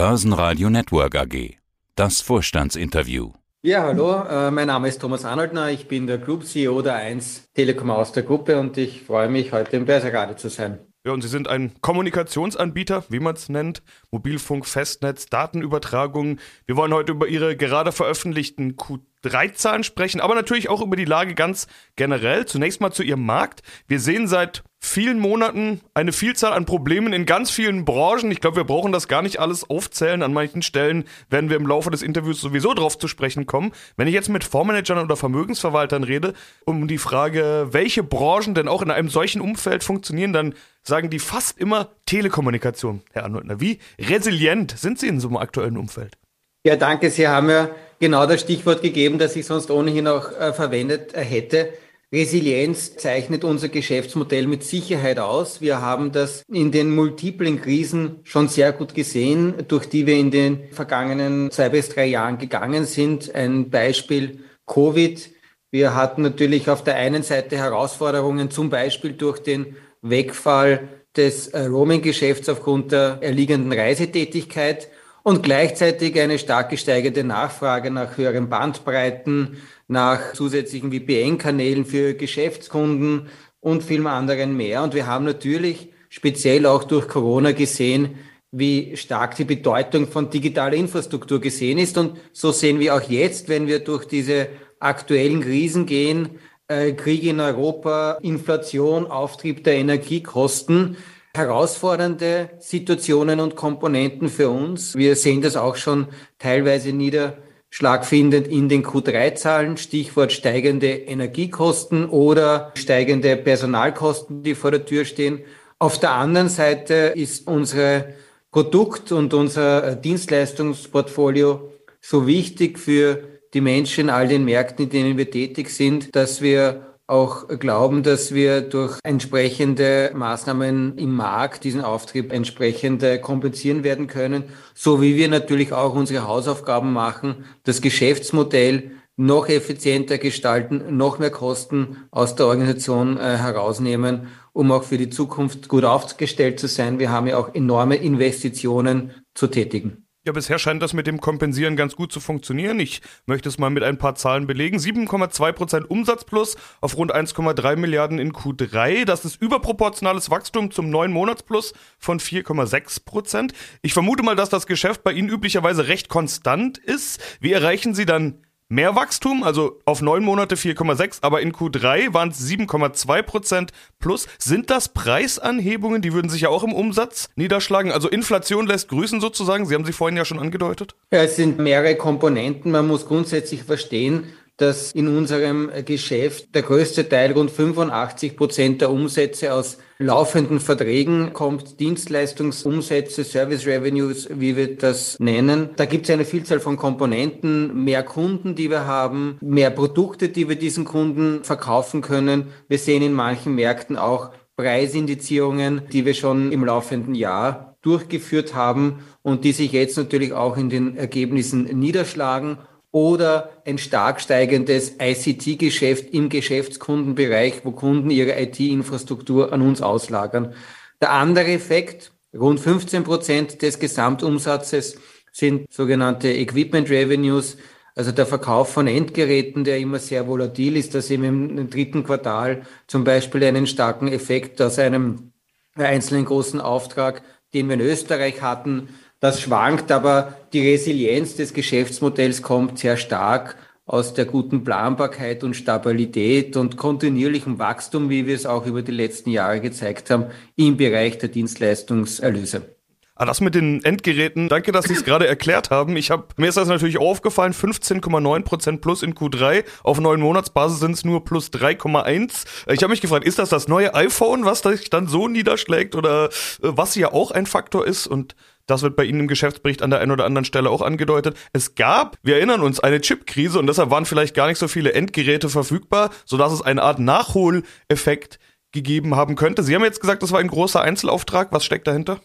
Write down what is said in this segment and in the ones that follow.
Börsenradio Network AG. Das Vorstandsinterview. Ja, hallo, äh, mein Name ist Thomas Arnoldner, ich bin der Group CEO der 1 Telekom aus der Gruppe und ich freue mich, heute im Börsenradio zu sein. Ja, und Sie sind ein Kommunikationsanbieter, wie man es nennt. Mobilfunk, Festnetz, Datenübertragung. Wir wollen heute über Ihre gerade veröffentlichten Q3-Zahlen sprechen, aber natürlich auch über die Lage ganz generell. Zunächst mal zu Ihrem Markt. Wir sehen seit vielen Monaten eine Vielzahl an Problemen in ganz vielen Branchen. Ich glaube, wir brauchen das gar nicht alles aufzählen. An manchen Stellen werden wir im Laufe des Interviews sowieso drauf zu sprechen kommen. Wenn ich jetzt mit Fondsmanagern oder Vermögensverwaltern rede, um die Frage, welche Branchen denn auch in einem solchen Umfeld funktionieren, dann sagen die fast immer Telekommunikation, Herr Arnoldner. Wie resilient sind Sie in so einem aktuellen Umfeld? Ja, danke. Sie haben ja genau das Stichwort gegeben, das ich sonst ohnehin auch äh, verwendet äh, hätte. Resilienz zeichnet unser Geschäftsmodell mit Sicherheit aus. Wir haben das in den multiplen Krisen schon sehr gut gesehen, durch die wir in den vergangenen zwei bis drei Jahren gegangen sind. Ein Beispiel Covid. Wir hatten natürlich auf der einen Seite Herausforderungen, zum Beispiel durch den Wegfall des äh, Roaming-Geschäfts aufgrund der erliegenden Reisetätigkeit und gleichzeitig eine stark gesteigerte Nachfrage nach höheren Bandbreiten, nach zusätzlichen VPN-Kanälen für Geschäftskunden und vielem anderen mehr. Und wir haben natürlich speziell auch durch Corona gesehen, wie stark die Bedeutung von digitaler Infrastruktur gesehen ist. Und so sehen wir auch jetzt, wenn wir durch diese aktuellen Krisen gehen, äh, Krieg in Europa, Inflation, Auftrieb der Energiekosten, herausfordernde Situationen und Komponenten für uns. Wir sehen das auch schon teilweise niederschlagfindend in den Q3-Zahlen, Stichwort steigende Energiekosten oder steigende Personalkosten, die vor der Tür stehen. Auf der anderen Seite ist unsere Produkt- und unser Dienstleistungsportfolio so wichtig für die Menschen in all den Märkten, in denen wir tätig sind, dass wir auch glauben, dass wir durch entsprechende Maßnahmen im Markt diesen Auftrieb entsprechend äh, kompensieren werden können, so wie wir natürlich auch unsere Hausaufgaben machen, das Geschäftsmodell noch effizienter gestalten, noch mehr Kosten aus der Organisation äh, herausnehmen, um auch für die Zukunft gut aufgestellt zu sein. Wir haben ja auch enorme Investitionen zu tätigen. Ja, bisher scheint das mit dem Kompensieren ganz gut zu funktionieren. Ich möchte es mal mit ein paar Zahlen belegen. 7,2% Umsatz plus auf rund 1,3 Milliarden in Q3. Das ist überproportionales Wachstum zum neuen Monatsplus von 4,6%. Ich vermute mal, dass das Geschäft bei Ihnen üblicherweise recht konstant ist. Wie erreichen Sie dann mehr Wachstum, also auf neun Monate 4,6, aber in Q3 waren es 7,2 Prozent plus. Sind das Preisanhebungen? Die würden sich ja auch im Umsatz niederschlagen. Also Inflation lässt grüßen sozusagen. Sie haben sie vorhin ja schon angedeutet. Ja, es sind mehrere Komponenten. Man muss grundsätzlich verstehen, dass in unserem Geschäft der größte Teil, rund 85 Prozent der Umsätze aus laufenden Verträgen kommt, Dienstleistungsumsätze, Service Revenues, wie wir das nennen. Da gibt es eine Vielzahl von Komponenten, mehr Kunden, die wir haben, mehr Produkte, die wir diesen Kunden verkaufen können. Wir sehen in manchen Märkten auch Preisindizierungen, die wir schon im laufenden Jahr durchgeführt haben und die sich jetzt natürlich auch in den Ergebnissen niederschlagen oder ein stark steigendes ICT-Geschäft im Geschäftskundenbereich, wo Kunden ihre IT-Infrastruktur an uns auslagern. Der andere Effekt, rund 15 Prozent des Gesamtumsatzes sind sogenannte Equipment Revenues, also der Verkauf von Endgeräten, der immer sehr volatil ist, dass eben im dritten Quartal zum Beispiel einen starken Effekt aus einem einzelnen großen Auftrag, den wir in Österreich hatten, das schwankt, aber die Resilienz des Geschäftsmodells kommt sehr stark aus der guten Planbarkeit und Stabilität und kontinuierlichem Wachstum, wie wir es auch über die letzten Jahre gezeigt haben, im Bereich der Dienstleistungserlöse. Ah, das mit den Endgeräten, danke, dass Sie es gerade erklärt haben. Ich hab, mir ist das natürlich aufgefallen, 15,9% plus in Q3. Auf neun Monatsbasis sind es nur plus 3,1. Ich habe mich gefragt, ist das das neue iPhone, was sich dann so niederschlägt oder äh, was ja auch ein Faktor ist? Und das wird bei Ihnen im Geschäftsbericht an der einen oder anderen Stelle auch angedeutet. Es gab, wir erinnern uns, eine Chipkrise und deshalb waren vielleicht gar nicht so viele Endgeräte verfügbar, sodass es eine Art Nachholeffekt gegeben haben könnte. Sie haben jetzt gesagt, das war ein großer Einzelauftrag. Was steckt dahinter?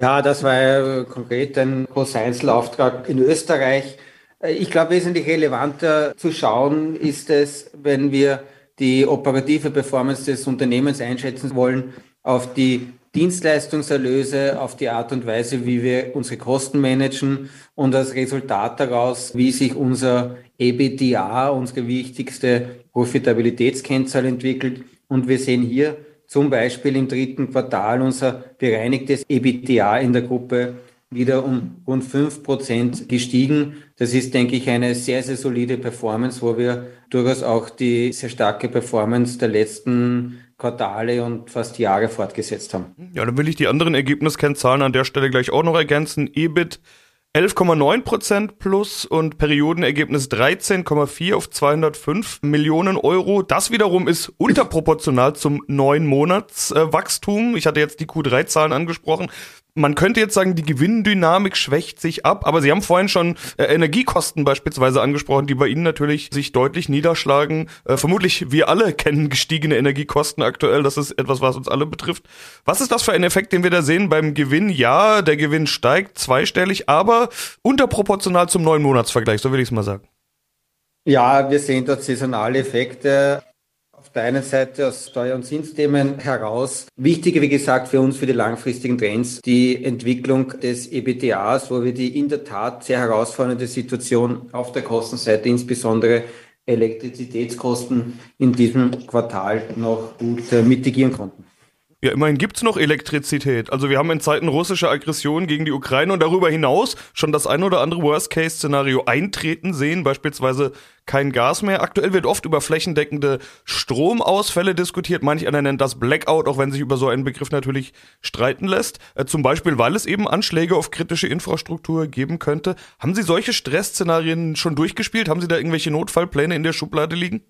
Ja, das war ja konkret ein großer Einzelauftrag in Österreich. Ich glaube, wesentlich relevanter zu schauen ist es, wenn wir die operative Performance des Unternehmens einschätzen wollen, auf die Dienstleistungserlöse, auf die Art und Weise, wie wir unsere Kosten managen und als Resultat daraus, wie sich unser EBITDA, unsere wichtigste Profitabilitätskennzahl entwickelt. Und wir sehen hier zum Beispiel im dritten Quartal unser bereinigtes EBITDA in der Gruppe wieder um rund fünf Prozent gestiegen. Das ist, denke ich, eine sehr, sehr solide Performance, wo wir durchaus auch die sehr starke Performance der letzten Quartale und fast Jahre fortgesetzt haben. Ja, dann will ich die anderen Ergebniskennzahlen an der Stelle gleich auch noch ergänzen. EBIT 11,9 Prozent plus und Periodenergebnis 13,4 auf 205 Millionen Euro. Das wiederum ist unterproportional zum neun Monatswachstum. Äh, ich hatte jetzt die Q3-Zahlen angesprochen man könnte jetzt sagen, die Gewinndynamik schwächt sich ab, aber Sie haben vorhin schon äh, Energiekosten beispielsweise angesprochen, die bei Ihnen natürlich sich deutlich niederschlagen. Äh, vermutlich wir alle kennen gestiegene Energiekosten aktuell. Das ist etwas, was uns alle betrifft. Was ist das für ein Effekt, den wir da sehen beim Gewinn? Ja, der Gewinn steigt zweistellig, aber unterproportional zum neuen Monatsvergleich, so will ich es mal sagen. Ja, wir sehen dort saisonale Effekte der einen Seite aus Steuer- und Zinsthemen heraus. Wichtiger, wie gesagt, für uns für die langfristigen Trends die Entwicklung des EBTAs, wo wir die in der Tat sehr herausfordernde Situation auf der Kostenseite, insbesondere Elektrizitätskosten, in diesem Quartal noch gut äh, mitigieren konnten. Ja, immerhin gibt's noch Elektrizität. Also wir haben in Zeiten russischer Aggression gegen die Ukraine und darüber hinaus schon das ein oder andere Worst-Case-Szenario eintreten sehen, beispielsweise kein Gas mehr. Aktuell wird oft über flächendeckende Stromausfälle diskutiert. Manch einer nennt das Blackout, auch wenn sich über so einen Begriff natürlich streiten lässt. Äh, zum Beispiel, weil es eben Anschläge auf kritische Infrastruktur geben könnte. Haben Sie solche Stressszenarien schon durchgespielt? Haben Sie da irgendwelche Notfallpläne in der Schublade liegen?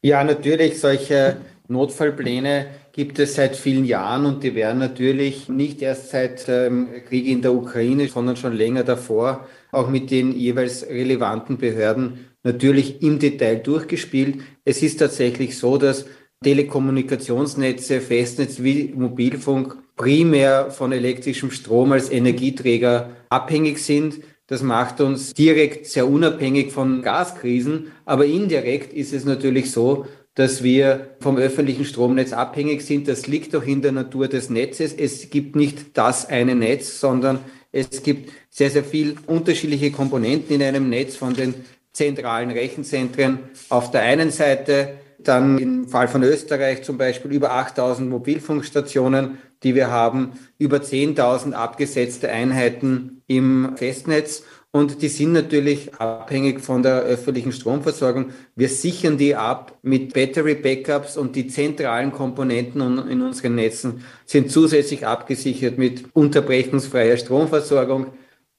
Ja, natürlich. Solche Notfallpläne gibt es seit vielen Jahren und die werden natürlich nicht erst seit dem Krieg in der Ukraine, sondern schon länger davor auch mit den jeweils relevanten Behörden natürlich im Detail durchgespielt. Es ist tatsächlich so, dass Telekommunikationsnetze, Festnetz wie Mobilfunk primär von elektrischem Strom als Energieträger abhängig sind. Das macht uns direkt sehr unabhängig von Gaskrisen, aber indirekt ist es natürlich so, dass wir vom öffentlichen Stromnetz abhängig sind. Das liegt doch in der Natur des Netzes. Es gibt nicht das eine Netz, sondern es gibt sehr, sehr viel unterschiedliche Komponenten in einem Netz von den zentralen Rechenzentren auf der einen Seite, dann im Fall von Österreich zum Beispiel über 8000 Mobilfunkstationen, die wir haben, über 10.000 abgesetzte Einheiten im Festnetz und die sind natürlich abhängig von der öffentlichen Stromversorgung. Wir sichern die ab mit Battery Backups und die zentralen Komponenten in unseren Netzen sind zusätzlich abgesichert mit unterbrechungsfreier Stromversorgung,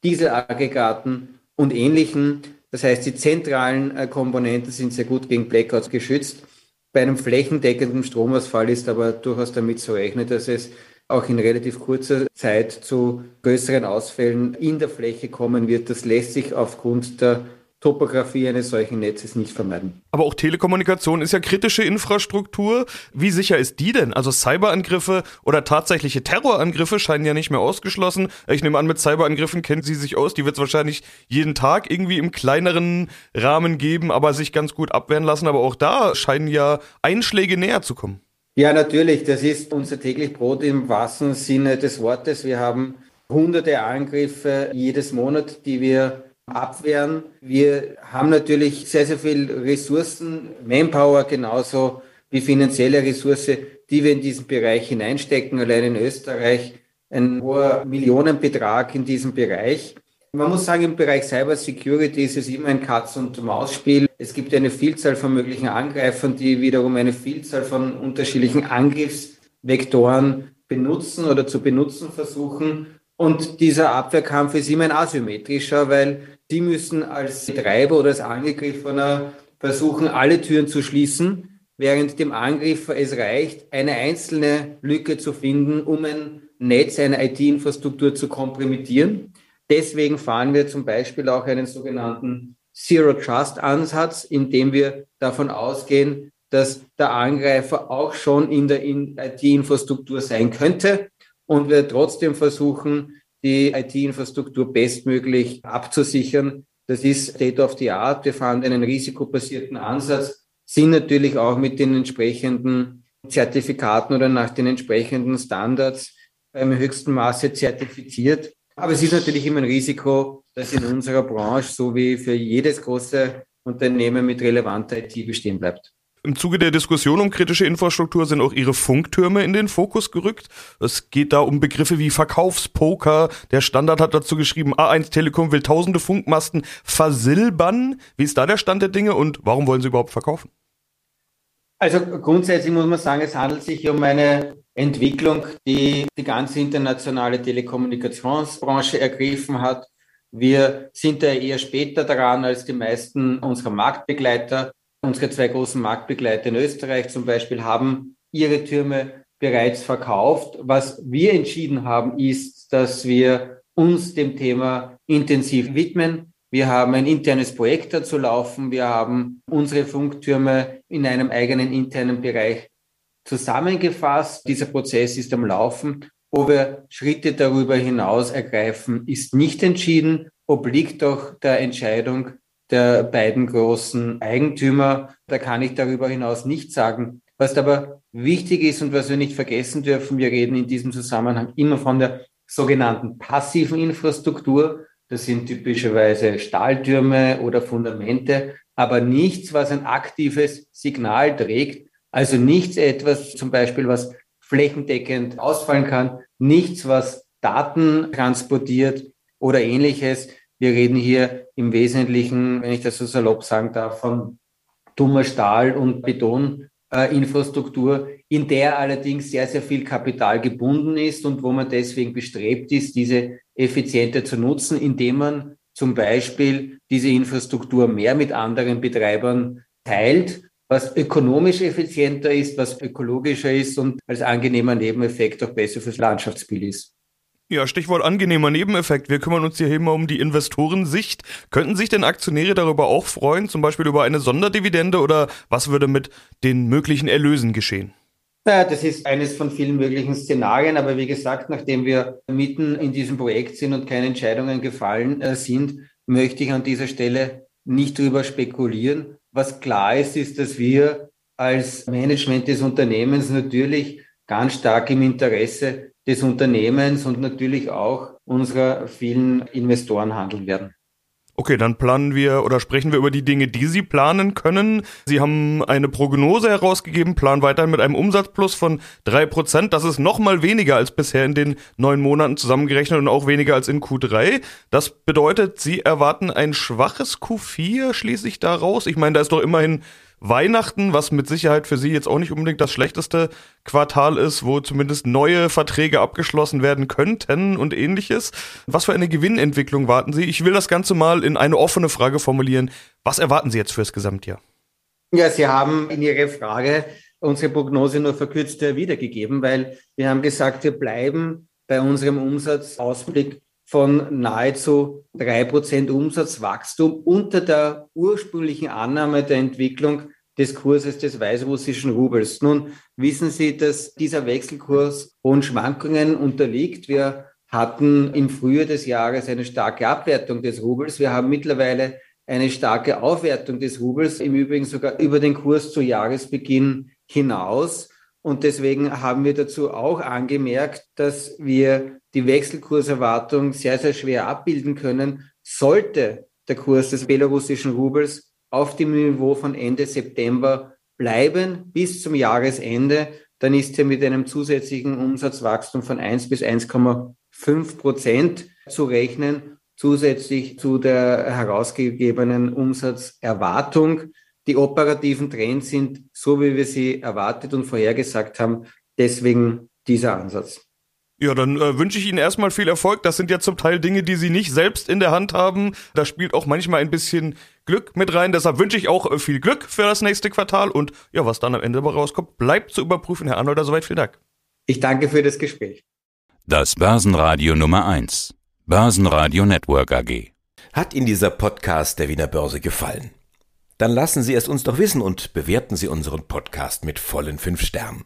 Dieselaggregaten und ähnlichen. Das heißt, die zentralen äh, Komponenten sind sehr gut gegen Blackouts geschützt. Bei einem flächendeckenden Stromausfall ist aber durchaus damit zu rechnen, dass es auch in relativ kurzer Zeit zu größeren Ausfällen in der Fläche kommen wird. Das lässt sich aufgrund der Topografie eines solchen Netzes nicht vermeiden. Aber auch Telekommunikation ist ja kritische Infrastruktur. Wie sicher ist die denn? Also Cyberangriffe oder tatsächliche Terrorangriffe scheinen ja nicht mehr ausgeschlossen. Ich nehme an, mit Cyberangriffen kennen Sie sich aus. Die wird es wahrscheinlich jeden Tag irgendwie im kleineren Rahmen geben, aber sich ganz gut abwehren lassen. Aber auch da scheinen ja Einschläge näher zu kommen. Ja, natürlich. Das ist unser täglich Brot im wahrsten Sinne des Wortes. Wir haben hunderte Angriffe jedes Monat, die wir abwehren. Wir haben natürlich sehr, sehr viel Ressourcen, Manpower genauso wie finanzielle Ressource, die wir in diesen Bereich hineinstecken. Allein in Österreich ein hoher Millionenbetrag in diesem Bereich. Man muss sagen, im Bereich Cyber Security ist es immer ein Katz- und Maus-Spiel. Es gibt eine Vielzahl von möglichen Angreifern, die wiederum eine Vielzahl von unterschiedlichen Angriffsvektoren benutzen oder zu benutzen versuchen. Und dieser Abwehrkampf ist immer ein asymmetrischer, weil sie müssen als Betreiber oder als Angegriffener versuchen, alle Türen zu schließen, während dem Angreifer es reicht, eine einzelne Lücke zu finden, um ein Netz, eine IT-Infrastruktur zu kompromittieren. Deswegen fahren wir zum Beispiel auch einen sogenannten Zero Trust Ansatz, in dem wir davon ausgehen, dass der Angreifer auch schon in der IT-Infrastruktur sein könnte und wir trotzdem versuchen, die IT-Infrastruktur bestmöglich abzusichern. Das ist State of the Art. Wir fahren einen risikobasierten Ansatz, sind natürlich auch mit den entsprechenden Zertifikaten oder nach den entsprechenden Standards im höchsten Maße zertifiziert. Aber es ist natürlich immer ein Risiko, dass in unserer Branche, so wie für jedes große Unternehmen mit relevanter IT bestehen bleibt. Im Zuge der Diskussion um kritische Infrastruktur sind auch ihre Funktürme in den Fokus gerückt. Es geht da um Begriffe wie Verkaufspoker. Der Standard hat dazu geschrieben, A1 Telekom will tausende Funkmasten versilbern. Wie ist da der Stand der Dinge und warum wollen sie überhaupt verkaufen? Also grundsätzlich muss man sagen, es handelt sich um eine Entwicklung, die die ganze internationale Telekommunikationsbranche ergriffen hat. Wir sind da eher später dran als die meisten unserer Marktbegleiter. Unsere zwei großen Marktbegleiter in Österreich zum Beispiel haben ihre Türme bereits verkauft. Was wir entschieden haben, ist, dass wir uns dem Thema intensiv widmen. Wir haben ein internes Projekt dazu laufen. Wir haben unsere Funktürme in einem eigenen internen Bereich zusammengefasst. Dieser Prozess ist am Laufen. Ob wir Schritte darüber hinaus ergreifen, ist nicht entschieden, obliegt doch der Entscheidung der beiden großen Eigentümer. Da kann ich darüber hinaus nichts sagen. Was aber wichtig ist und was wir nicht vergessen dürfen, wir reden in diesem Zusammenhang immer von der sogenannten passiven Infrastruktur. Das sind typischerweise Stahltürme oder Fundamente, aber nichts, was ein aktives Signal trägt. Also nichts etwas zum Beispiel, was flächendeckend ausfallen kann, nichts, was Daten transportiert oder ähnliches. Wir reden hier im Wesentlichen, wenn ich das so salopp sagen darf, von dummer Stahl- und Betoninfrastruktur, in der allerdings sehr, sehr viel Kapital gebunden ist und wo man deswegen bestrebt ist, diese effizienter zu nutzen, indem man zum Beispiel diese Infrastruktur mehr mit anderen Betreibern teilt, was ökonomisch effizienter ist, was ökologischer ist und als angenehmer Nebeneffekt auch besser fürs Landschaftsbild ist. Ja, Stichwort angenehmer Nebeneffekt. Wir kümmern uns hier immer um die Investorensicht. Könnten sich denn Aktionäre darüber auch freuen, zum Beispiel über eine Sonderdividende oder was würde mit den möglichen Erlösen geschehen? Naja, das ist eines von vielen möglichen Szenarien, aber wie gesagt, nachdem wir mitten in diesem Projekt sind und keine Entscheidungen gefallen äh, sind, möchte ich an dieser Stelle nicht drüber spekulieren. Was klar ist, ist, dass wir als Management des Unternehmens natürlich ganz stark im Interesse des Unternehmens und natürlich auch unserer vielen Investoren handeln werden. Okay, dann planen wir oder sprechen wir über die Dinge, die Sie planen können. Sie haben eine Prognose herausgegeben, planen weiterhin mit einem Umsatzplus von drei Prozent. Das ist nochmal weniger als bisher in den neun Monaten zusammengerechnet und auch weniger als in Q3. Das bedeutet, Sie erwarten ein schwaches Q4, schließe ich daraus. Ich meine, da ist doch immerhin Weihnachten, was mit Sicherheit für Sie jetzt auch nicht unbedingt das schlechteste Quartal ist, wo zumindest neue Verträge abgeschlossen werden könnten und ähnliches. Was für eine Gewinnentwicklung warten Sie? Ich will das Ganze mal in eine offene Frage formulieren. Was erwarten Sie jetzt fürs Gesamtjahr? Ja, Sie haben in Ihrer Frage unsere Prognose nur verkürzt wiedergegeben, weil wir haben gesagt, wir bleiben bei unserem Umsatzausblick von nahezu drei Prozent Umsatzwachstum unter der ursprünglichen Annahme der Entwicklung des Kurses des weißrussischen Rubels. Nun wissen Sie, dass dieser Wechselkurs hohen Schwankungen unterliegt. Wir hatten im Frühjahr des Jahres eine starke Abwertung des Rubels. Wir haben mittlerweile eine starke Aufwertung des Rubels, im Übrigen sogar über den Kurs zu Jahresbeginn hinaus. Und deswegen haben wir dazu auch angemerkt, dass wir die Wechselkurserwartung sehr, sehr schwer abbilden können, sollte der Kurs des belarussischen Rubels auf dem Niveau von Ende September bleiben bis zum Jahresende, dann ist er mit einem zusätzlichen Umsatzwachstum von 1 bis 1,5 Prozent zu rechnen, zusätzlich zu der herausgegebenen Umsatzerwartung. Die operativen Trends sind so, wie wir sie erwartet und vorhergesagt haben. Deswegen dieser Ansatz. Ja, dann äh, wünsche ich Ihnen erstmal viel Erfolg. Das sind ja zum Teil Dinge, die Sie nicht selbst in der Hand haben. Da spielt auch manchmal ein bisschen Glück mit rein. Deshalb wünsche ich auch äh, viel Glück für das nächste Quartal. Und ja, was dann am Ende rauskommt, bleibt zu überprüfen. Herr Arnolder, soweit vielen Dank. Ich danke für das Gespräch. Das Börsenradio Nummer 1. Börsenradio Network AG. Hat Ihnen dieser Podcast der Wiener Börse gefallen? Dann lassen Sie es uns doch wissen und bewerten Sie unseren Podcast mit vollen fünf Sternen.